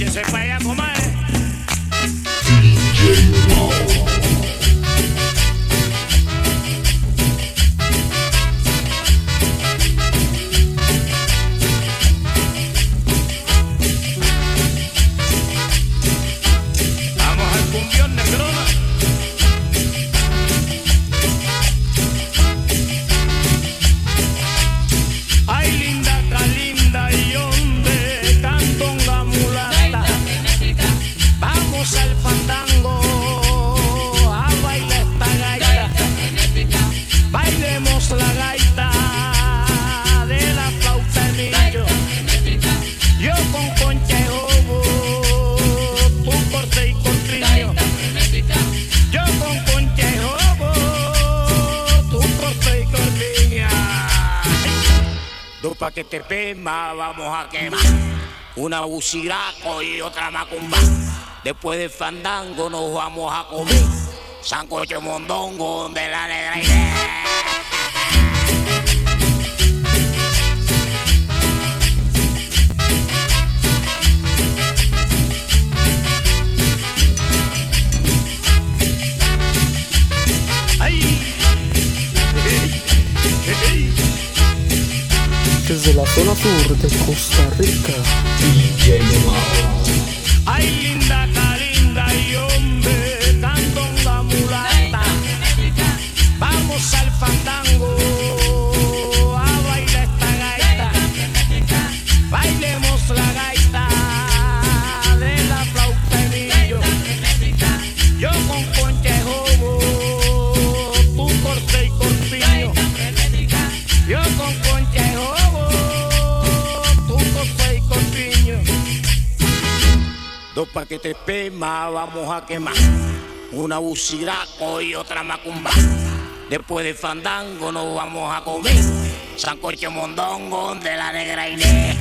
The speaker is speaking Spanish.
échese para allá, comadre. Eh. DJ pa' que te pema, vamos a quemar. Una buciraco y otra macumba. Después del fandango nos vamos a comer. Sancocho mondongo de la negra idea. Zona sur de Costa Rica. DJ Mao. Ay, linda, carinda y hombre, Dos paquetes pema vamos a quemar. Una buciraco y otra macumba. Después de fandango nos vamos a comer. Sancocho mondongo de la negra Inés.